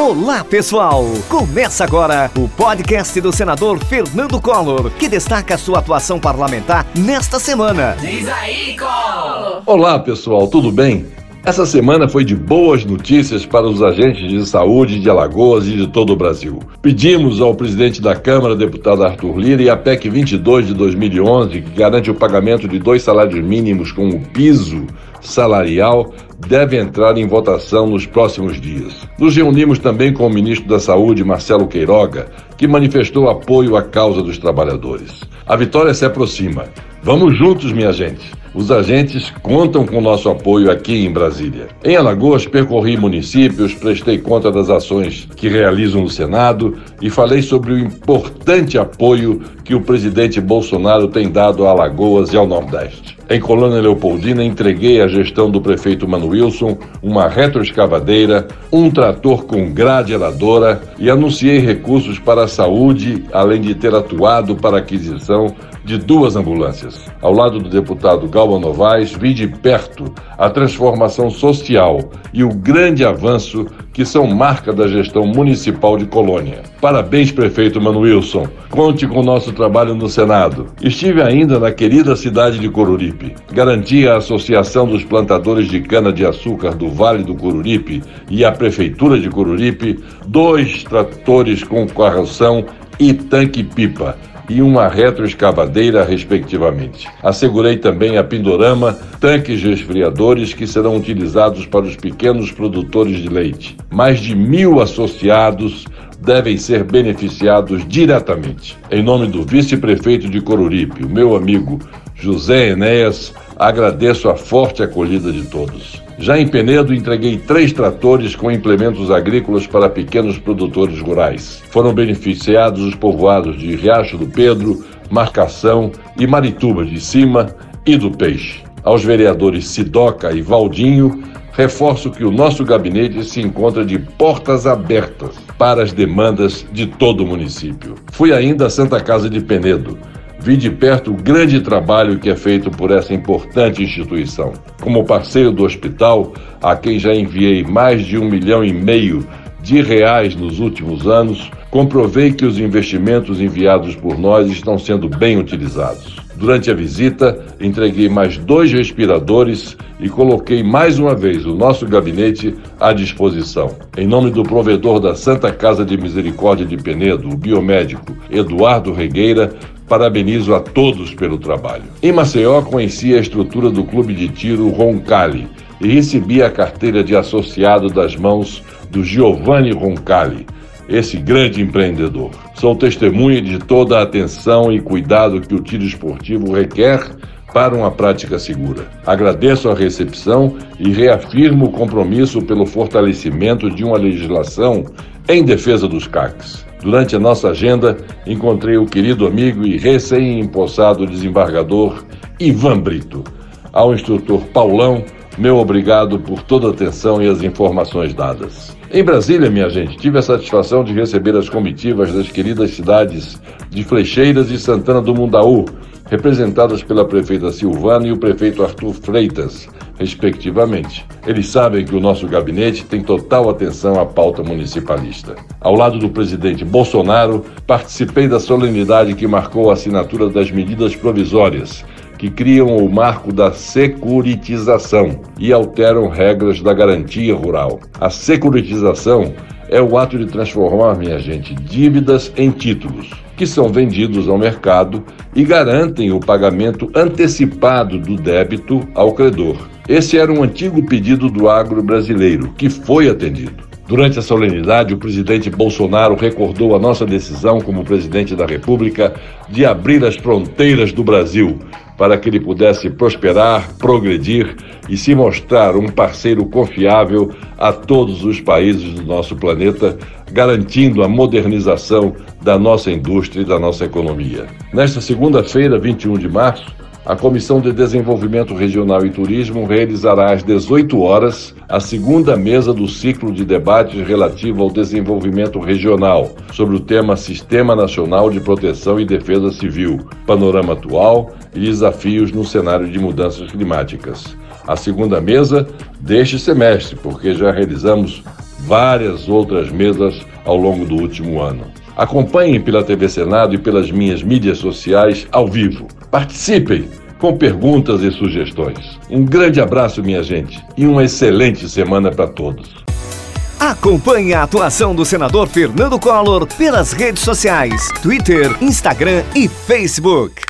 Olá, pessoal! Começa agora o podcast do senador Fernando Collor, que destaca sua atuação parlamentar nesta semana. Diz aí, Collor! Olá, pessoal, tudo bem? Essa semana foi de boas notícias para os agentes de saúde de Alagoas e de todo o Brasil. Pedimos ao presidente da Câmara, deputado Arthur Lira, e a PEC 22 de 2011, que garante o pagamento de dois salários mínimos com o piso salarial, deve entrar em votação nos próximos dias. Nos reunimos também com o ministro da Saúde, Marcelo Queiroga, que manifestou apoio à causa dos trabalhadores. A vitória se aproxima. Vamos juntos, minha gente. Os agentes contam com nosso apoio aqui em Brasília. Em Alagoas, percorri municípios, prestei conta das ações que realizam no Senado e falei sobre o importante apoio que o presidente Bolsonaro tem dado a Alagoas e ao Nordeste. Em Colônia Leopoldina, entreguei à gestão do prefeito Mano Wilson uma retroescavadeira, um trator com grade eladora e anunciei recursos para a saúde, além de ter atuado para a aquisição de duas ambulâncias. Ao lado do deputado Galba Novaes, vi de perto a transformação social e o grande avanço que são marca da gestão municipal de Colônia. Parabéns, prefeito Manuilson. Conte com o nosso trabalho no Senado. Estive ainda na querida cidade de Coruripe. Garanti à Associação dos Plantadores de Cana-de-Açúcar do Vale do Coruripe e à Prefeitura de Coruripe dois tratores com carroção e tanque-pipa e uma retroescavadeira, respectivamente. Assegurei também a Pindorama, tanques resfriadores que serão utilizados para os pequenos produtores de leite. Mais de mil associados devem ser beneficiados diretamente. Em nome do vice-prefeito de Coruripe, o meu amigo José Enéas, agradeço a forte acolhida de todos. Já em Penedo, entreguei três tratores com implementos agrícolas para pequenos produtores rurais. Foram beneficiados os povoados de Riacho do Pedro, Marcação e Marituba de Cima e do Peixe. Aos vereadores Sidoca e Valdinho, reforço que o nosso gabinete se encontra de portas abertas para as demandas de todo o município. Fui ainda à Santa Casa de Penedo vi de perto o grande trabalho que é feito por essa importante instituição. Como parceiro do hospital, a quem já enviei mais de um milhão e meio de reais nos últimos anos, comprovei que os investimentos enviados por nós estão sendo bem utilizados. Durante a visita, entreguei mais dois respiradores e coloquei mais uma vez o nosso gabinete à disposição. Em nome do provedor da Santa Casa de Misericórdia de Penedo, o biomédico Eduardo Regueira, Parabenizo a todos pelo trabalho. Em Maceió, conheci a estrutura do clube de tiro Roncalli e recebi a carteira de associado das mãos do Giovanni Roncalli, esse grande empreendedor. Sou testemunha de toda a atenção e cuidado que o tiro esportivo requer para uma prática segura. Agradeço a recepção e reafirmo o compromisso pelo fortalecimento de uma legislação em defesa dos CACs. Durante a nossa agenda, encontrei o querido amigo e recém-empossado desembargador Ivan Brito. Ao instrutor Paulão, meu obrigado por toda a atenção e as informações dadas. Em Brasília, minha gente, tive a satisfação de receber as comitivas das queridas cidades de Flecheiras e Santana do Mundaú, representadas pela prefeita Silvana e o prefeito Arthur Freitas, respectivamente. Eles sabem que o nosso gabinete tem total atenção à pauta municipalista. Ao lado do presidente Bolsonaro, participei da solenidade que marcou a assinatura das medidas provisórias que criam o marco da securitização e alteram regras da garantia rural. A securitização é o ato de transformar, minha gente, dívidas em títulos, que são vendidos ao mercado e garantem o pagamento antecipado do débito ao credor. Esse era um antigo pedido do agro brasileiro, que foi atendido. Durante a solenidade, o presidente Bolsonaro recordou a nossa decisão como presidente da República de abrir as fronteiras do Brasil para que ele pudesse prosperar, progredir e se mostrar um parceiro confiável a todos os países do nosso planeta, garantindo a modernização da nossa indústria e da nossa economia. Nesta segunda-feira, 21 de março, a Comissão de Desenvolvimento Regional e Turismo realizará às 18 horas a segunda mesa do ciclo de debates relativo ao desenvolvimento regional, sobre o tema Sistema Nacional de Proteção e Defesa Civil, panorama atual e desafios no cenário de mudanças climáticas. A segunda mesa deste semestre, porque já realizamos várias outras mesas ao longo do último ano. Acompanhem pela TV Senado e pelas minhas mídias sociais ao vivo. Participem com perguntas e sugestões. Um grande abraço, minha gente, e uma excelente semana para todos. Acompanhe a atuação do senador Fernando Collor pelas redes sociais: Twitter, Instagram e Facebook.